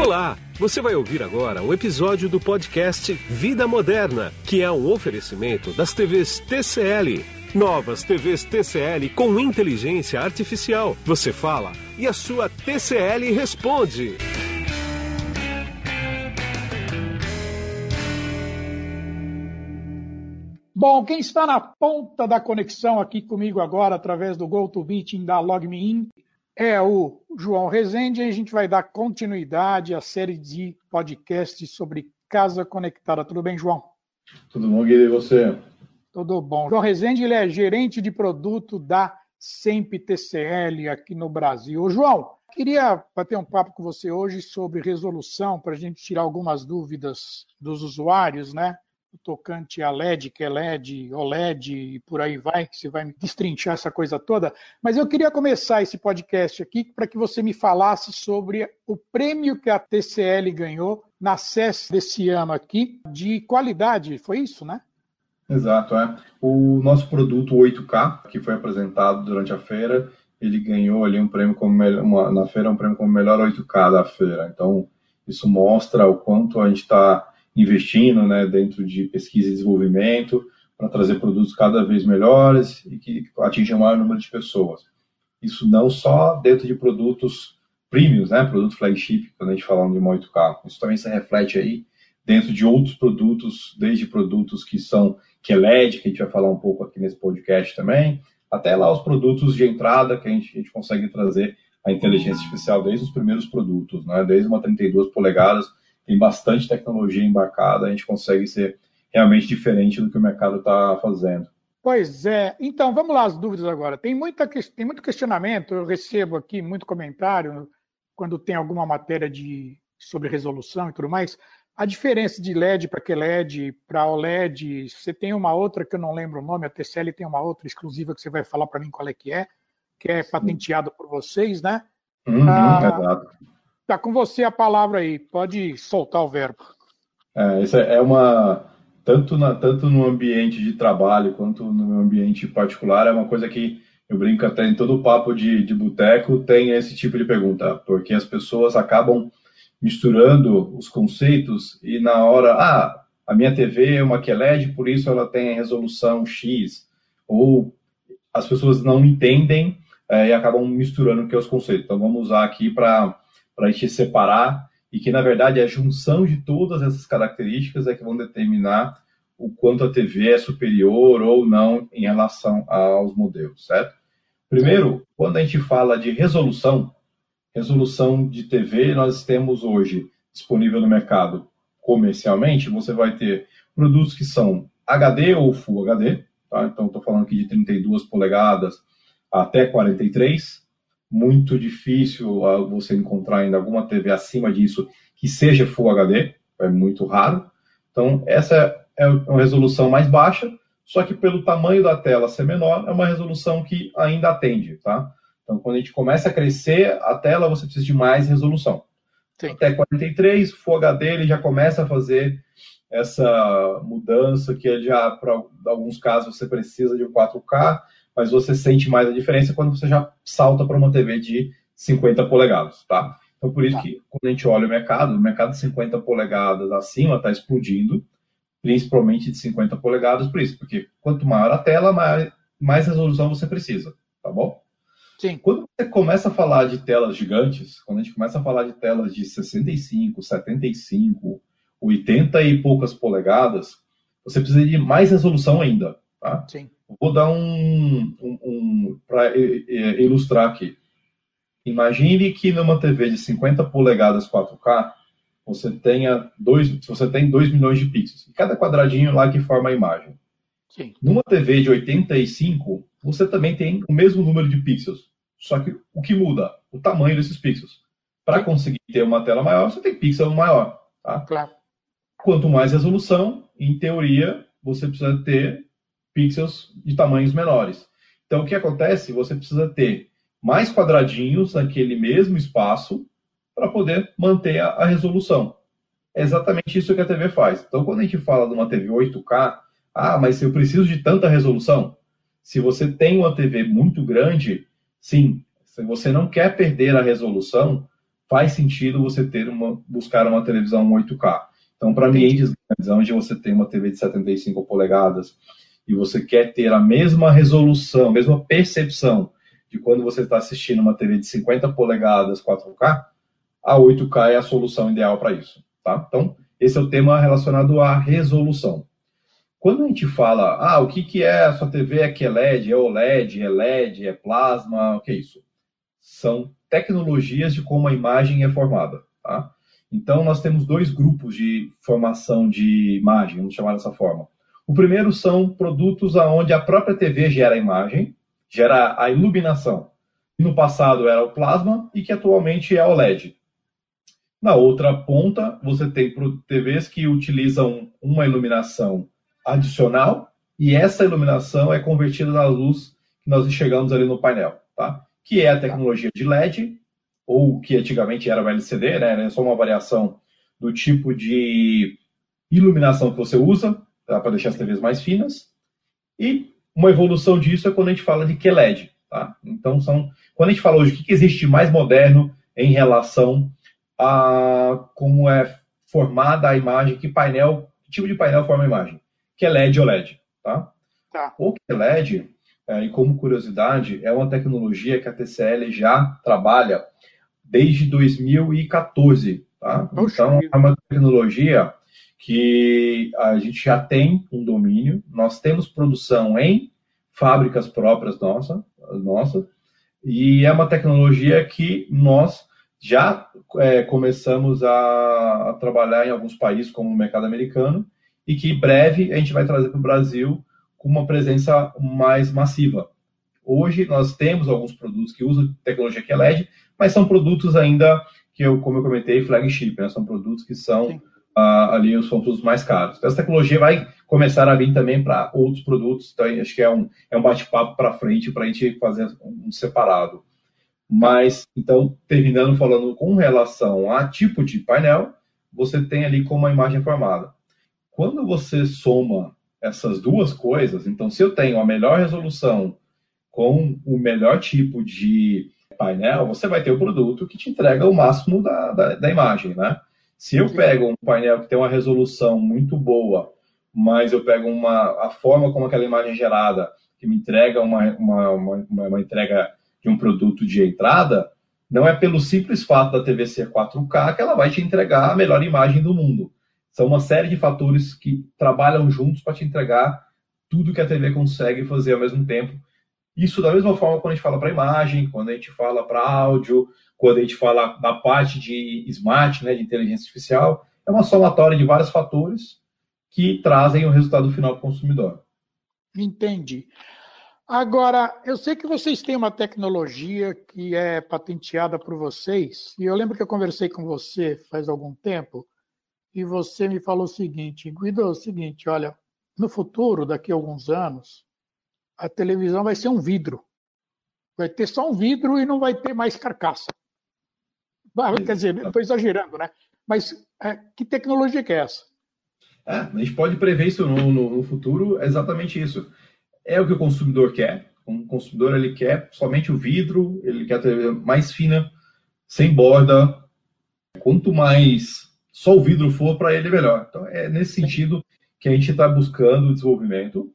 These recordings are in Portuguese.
Olá! Você vai ouvir agora um episódio do podcast Vida Moderna, que é um oferecimento das TVs TCL. Novas TVs TCL com inteligência artificial. Você fala e a sua TCL responde. Bom, quem está na ponta da conexão aqui comigo agora, através do GoToMeeting da LogMeIn, é o João Rezende e a gente vai dar continuidade à série de podcasts sobre casa conectada. Tudo bem, João? Tudo bom, Guilherme, e você? Tudo bom. João Rezende ele é gerente de produto da SEMP TCL aqui no Brasil. João, queria bater um papo com você hoje sobre resolução, para a gente tirar algumas dúvidas dos usuários, né? Tocante a LED, que é LED, OLED e por aí vai, que você vai me destrinchar essa coisa toda. Mas eu queria começar esse podcast aqui para que você me falasse sobre o prêmio que a TCL ganhou na CES desse ano aqui, de qualidade, foi isso, né? Exato, é. O nosso produto 8K, que foi apresentado durante a feira, ele ganhou ali um prêmio como uma, na feira um prêmio como melhor 8K da feira. Então, isso mostra o quanto a gente está investindo né, dentro de pesquisa e desenvolvimento para trazer produtos cada vez melhores e que atinjam o maior número de pessoas. Isso não só dentro de produtos premiums, né, produto flagship, quando a gente fala de 8K, isso também se reflete aí dentro de outros produtos, desde produtos que são que é LED, que a gente vai falar um pouco aqui nesse podcast também, até lá os produtos de entrada que a gente, a gente consegue trazer a inteligência artificial desde os primeiros produtos, né, desde uma 32 polegadas tem bastante tecnologia embarcada, a gente consegue ser realmente diferente do que o mercado está fazendo. Pois é. Então, vamos lá as dúvidas agora. Tem, muita, tem muito questionamento, eu recebo aqui muito comentário quando tem alguma matéria de, sobre resolução e tudo mais. A diferença de LED para QLED para OLED, você tem uma outra que eu não lembro o nome, a TCL tem uma outra exclusiva que você vai falar para mim qual é que é, que é patenteada por vocês, né? Uhum, ah, exato. Está com você a palavra aí, pode soltar o verbo. É, isso é uma. Tanto, na, tanto no ambiente de trabalho quanto no ambiente particular, é uma coisa que eu brinco até em todo papo de, de boteco, tem esse tipo de pergunta, porque as pessoas acabam misturando os conceitos e na hora, ah, a minha TV é uma QLED, por isso ela tem resolução X, ou as pessoas não entendem é, e acabam misturando que é os conceitos. Então vamos usar aqui para para a gente separar e que, na verdade, a junção de todas essas características é que vão determinar o quanto a TV é superior ou não em relação aos modelos, certo? Primeiro, quando a gente fala de resolução, resolução de TV, nós temos hoje disponível no mercado comercialmente, você vai ter produtos que são HD ou Full HD, tá? então estou falando aqui de 32 polegadas até 43, muito difícil uh, você encontrar ainda alguma TV acima disso que seja Full HD, é muito raro. Então, essa é uma resolução mais baixa, só que pelo tamanho da tela ser menor, é uma resolução que ainda atende, tá? Então, quando a gente começa a crescer a tela, você precisa de mais resolução. Sim. Até 43, Full HD ele já começa a fazer essa mudança que já, para alguns casos, você precisa de um 4K, mas você sente mais a diferença quando você já salta para uma TV de 50 polegadas, tá? Então, por isso tá. que quando a gente olha o mercado, o mercado de 50 polegadas acima está explodindo, principalmente de 50 polegadas, por isso, porque quanto maior a tela, mais, mais resolução você precisa, tá bom? Sim. Quando você começa a falar de telas gigantes, quando a gente começa a falar de telas de 65, 75, 80 e poucas polegadas, você precisa de mais resolução ainda, tá? Sim. Vou dar um, um, um para ilustrar aqui. Imagine que numa TV de 50 polegadas 4K, você tenha dois, você tem 2 milhões de pixels. E cada quadradinho lá que forma a imagem. Sim. Numa TV de 85, você também tem o mesmo número de pixels. Só que o que muda? O tamanho desses pixels. Para conseguir ter uma tela maior, você tem pixel maior. Tá? Claro. Quanto mais resolução, em teoria, você precisa ter pixels de tamanhos menores. Então, o que acontece? Você precisa ter mais quadradinhos naquele mesmo espaço para poder manter a, a, resolução. É exatamente isso que a TV faz. Então, quando a gente fala de uma TV 8K, ah, mas eu preciso de tanta resolução. Se você tem uma TV muito grande, sim, se você não quer perder a resolução, faz sentido você ter uma, buscar uma televisão 8K. Então, para ambientes grandes, onde você tem uma TV de 75 polegadas e você quer ter a mesma resolução, a mesma percepção de quando você está assistindo uma TV de 50 polegadas 4K, a 8K é a solução ideal para isso. Tá? Então, esse é o tema relacionado à resolução. Quando a gente fala, ah, o que, que é a sua TV? É que é LED, é OLED, é LED, é plasma, o que é isso? São tecnologias de como a imagem é formada. Tá? Então, nós temos dois grupos de formação de imagem, vamos chamar dessa forma. O primeiro são produtos onde a própria TV gera a imagem, gera a iluminação. No passado era o plasma e que atualmente é o LED. Na outra ponta, você tem TVs que utilizam uma iluminação adicional e essa iluminação é convertida na luz que nós enxergamos ali no painel, tá? Que é a tecnologia de LED, ou que antigamente era o LCD, né? É só uma variação do tipo de iluminação que você usa tá? para deixar as TVs mais finas. E uma evolução disso é quando a gente fala de QLED, tá? Então são quando a gente fala hoje o que, que existe mais moderno em relação a como é formada a imagem, que painel, que tipo de painel forma a imagem, que é LED ou LED, tá? tá. O QLED, é, e como curiosidade, é uma tecnologia que a TCL já trabalha desde 2014, tá? Então é uma tecnologia que a gente já tem um domínio, nós temos produção em fábricas próprias nossa, nossa, e é uma tecnologia que nós já é, começamos a, a, trabalhar em alguns países, como o mercado americano, e que em breve a gente vai trazer para o Brasil com uma presença mais massiva. Hoje nós temos alguns produtos que usam tecnologia que é LED, mas são produtos ainda que eu, como eu comentei, flagship, né? são produtos que são ali os produtos mais caros. Essa tecnologia vai começar a vir também para outros produtos, então acho que é um, é um bate-papo para frente para a gente fazer um separado. Mas, então, terminando falando com relação a tipo de painel, você tem ali como a imagem formada. Quando você soma essas duas coisas, então, se eu tenho a melhor resolução com o melhor tipo de painel, você vai ter o produto que te entrega o máximo da, da, da imagem, né? Se eu pego um painel que tem uma resolução muito boa, mas eu pego uma, a forma como aquela imagem é gerada, que me entrega uma, uma, uma, uma entrega de um produto de entrada, não é pelo simples fato da TV ser 4K que ela vai te entregar a melhor imagem do mundo. São uma série de fatores que trabalham juntos para te entregar tudo que a TV consegue fazer ao mesmo tempo. Isso da mesma forma quando a gente fala para imagem, quando a gente fala para áudio, quando a gente fala da parte de smart, né, de inteligência artificial, é uma somatória de vários fatores que trazem o resultado final para o consumidor. Entendi. Agora, eu sei que vocês têm uma tecnologia que é patenteada por vocês, e eu lembro que eu conversei com você faz algum tempo, e você me falou o seguinte, Guido, é o seguinte, olha, no futuro, daqui a alguns anos, a televisão vai ser um vidro. Vai ter só um vidro e não vai ter mais carcaça. Quer dizer, estou exagerando, né? Mas é, que tecnologia que é essa? É, a gente pode prever isso no, no, no futuro, é exatamente isso é o que o consumidor quer. O consumidor ele quer somente o vidro, ele quer ter mais fina, sem borda. Quanto mais só o vidro for para ele, melhor. Então é nesse sentido que a gente está buscando o desenvolvimento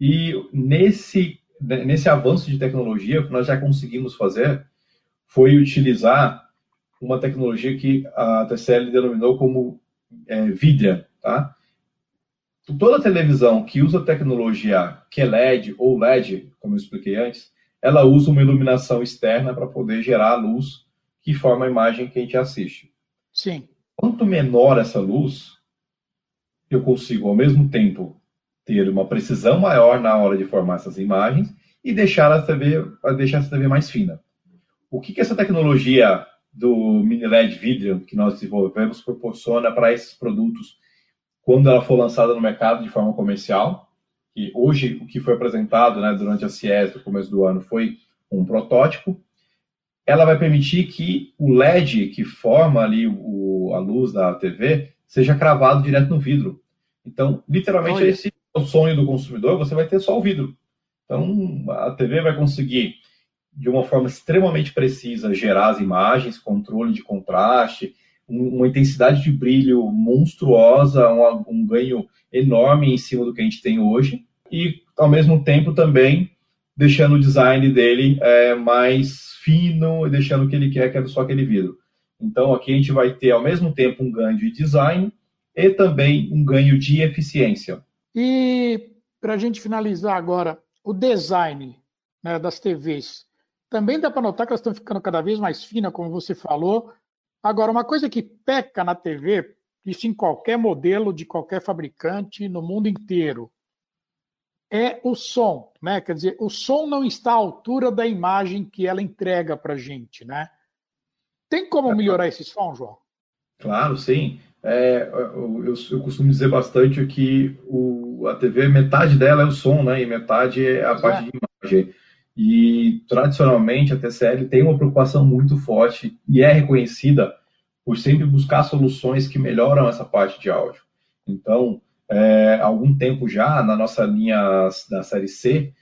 e nesse nesse avanço de tecnologia o que nós já conseguimos fazer foi utilizar uma tecnologia que a TCL denominou como é, Vidria, tá? toda televisão que usa tecnologia que é LED ou LED, como eu expliquei antes, ela usa uma iluminação externa para poder gerar a luz que forma a imagem que a gente assiste. Sim. Quanto menor essa luz, eu consigo ao mesmo tempo ter uma precisão maior na hora de formar essas imagens e deixar a TV, deixar essa TV mais fina. O que, que essa tecnologia do mini LED vidro que nós desenvolvemos proporciona para esses produtos quando ela for lançada no mercado de forma comercial, que hoje o que foi apresentado né, durante a CIES no começo do ano foi um protótipo, ela vai permitir que o LED que forma ali o, a luz da TV seja cravado direto no vidro. Então, literalmente, Olha. esse é o sonho do consumidor, você vai ter só o vidro. Então, a TV vai conseguir de uma forma extremamente precisa, gerar as imagens, controle de contraste, uma intensidade de brilho monstruosa, um, um ganho enorme em cima do que a gente tem hoje, e ao mesmo tempo também deixando o design dele é, mais fino e deixando o que ele quer, que é só aquele vidro. Então aqui a gente vai ter ao mesmo tempo um ganho de design e também um ganho de eficiência. E para a gente finalizar agora, o design né, das TVs. Também dá para notar que elas estão ficando cada vez mais finas, como você falou. Agora, uma coisa que peca na TV, isso em qualquer modelo de qualquer fabricante no mundo inteiro, é o som, né? Quer dizer, o som não está à altura da imagem que ela entrega para a gente, né? Tem como melhorar esse som, João? Claro, sim. É, eu, eu, costumo dizer bastante que o, a TV, metade dela é o som, né? E metade é a parte é. de imagem. E, tradicionalmente, a TCL tem uma preocupação muito forte e é reconhecida por sempre buscar soluções que melhoram essa parte de áudio. Então, é, há algum tempo já, na nossa linha da série C,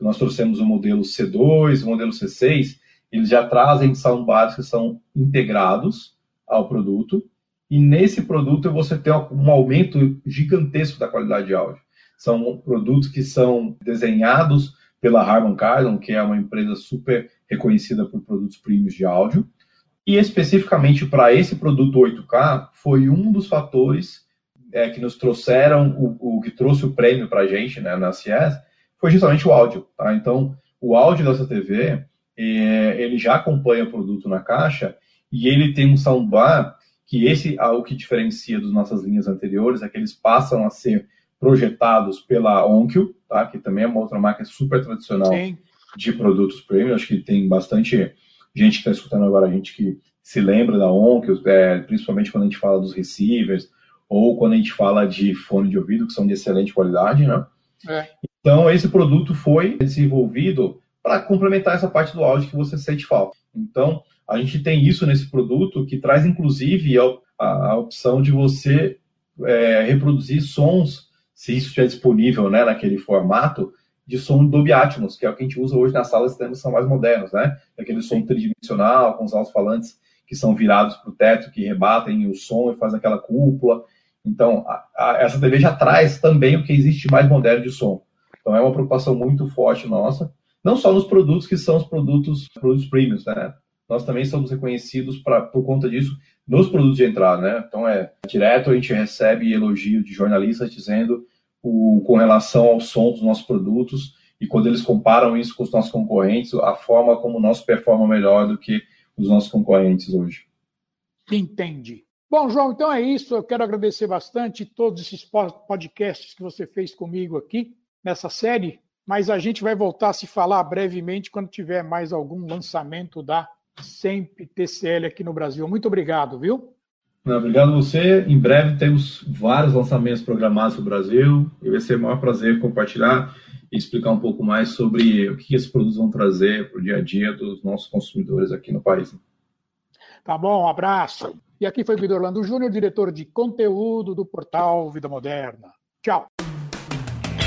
nós trouxemos o modelo C2, o modelo C6, eles já trazem soundbars que são integrados ao produto, e nesse produto você tem um aumento gigantesco da qualidade de áudio. São produtos que são desenhados pela Harman Kardon, que é uma empresa super reconhecida por produtos premiums de áudio. E especificamente para esse produto 8K, foi um dos fatores é, que nos trouxeram, o, o, que trouxe o prêmio para a gente né, na CIES, foi justamente o áudio. Tá? Então, o áudio dessa TV, é, ele já acompanha o produto na caixa e ele tem um soundbar que esse é o que diferencia das nossas linhas anteriores, é que eles passam a ser projetados pela Onkyo, tá? que também é uma outra marca super tradicional Sim. de produtos premium. Acho que tem bastante gente que está escutando agora, a gente que se lembra da Onkyo, é, principalmente quando a gente fala dos receivers, ou quando a gente fala de fone de ouvido, que são de excelente qualidade. Né? É. Então, esse produto foi desenvolvido para complementar essa parte do áudio que você sente falta. Então, a gente tem isso nesse produto que traz, inclusive, a, a opção de você é, reproduzir sons se isso estiver disponível né, naquele formato, de som Dolby Atmos, que é o que a gente usa hoje nas salas de são mais modernos, né? Aquele som tridimensional, com os alto-falantes que são virados para o teto, que rebatem o som e fazem aquela cúpula. Então, a, a, essa TV já traz também o que existe mais moderno de som. Então, é uma preocupação muito forte nossa, não só nos produtos que são os produtos, produtos premiums, né? Nós também somos reconhecidos pra, por conta disso nos produtos de entrada, né? Então é direto a gente recebe elogio de jornalistas dizendo o, com relação ao som dos nossos produtos e quando eles comparam isso com os nossos concorrentes, a forma como nós performa melhor do que os nossos concorrentes hoje. Entendi. Bom, João, então é isso. Eu quero agradecer bastante todos esses podcasts que você fez comigo aqui nessa série, mas a gente vai voltar a se falar brevemente quando tiver mais algum lançamento da sempre TCL aqui no Brasil. Muito obrigado, viu? Não, obrigado a você. Em breve temos vários lançamentos programados no Brasil e vai ser o maior prazer compartilhar e explicar um pouco mais sobre o que esses produtos vão trazer para o dia a dia dos nossos consumidores aqui no país. Tá bom, um abraço. E aqui foi o Vitor Orlando Júnior, diretor de conteúdo do portal Vida Moderna. Tchau.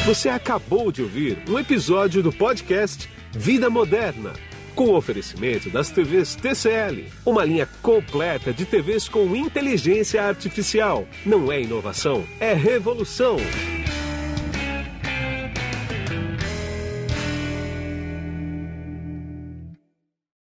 Você acabou de ouvir um episódio do podcast Vida Moderna com oferecimento das TVs TCL, uma linha completa de TVs com inteligência artificial. Não é inovação, é revolução.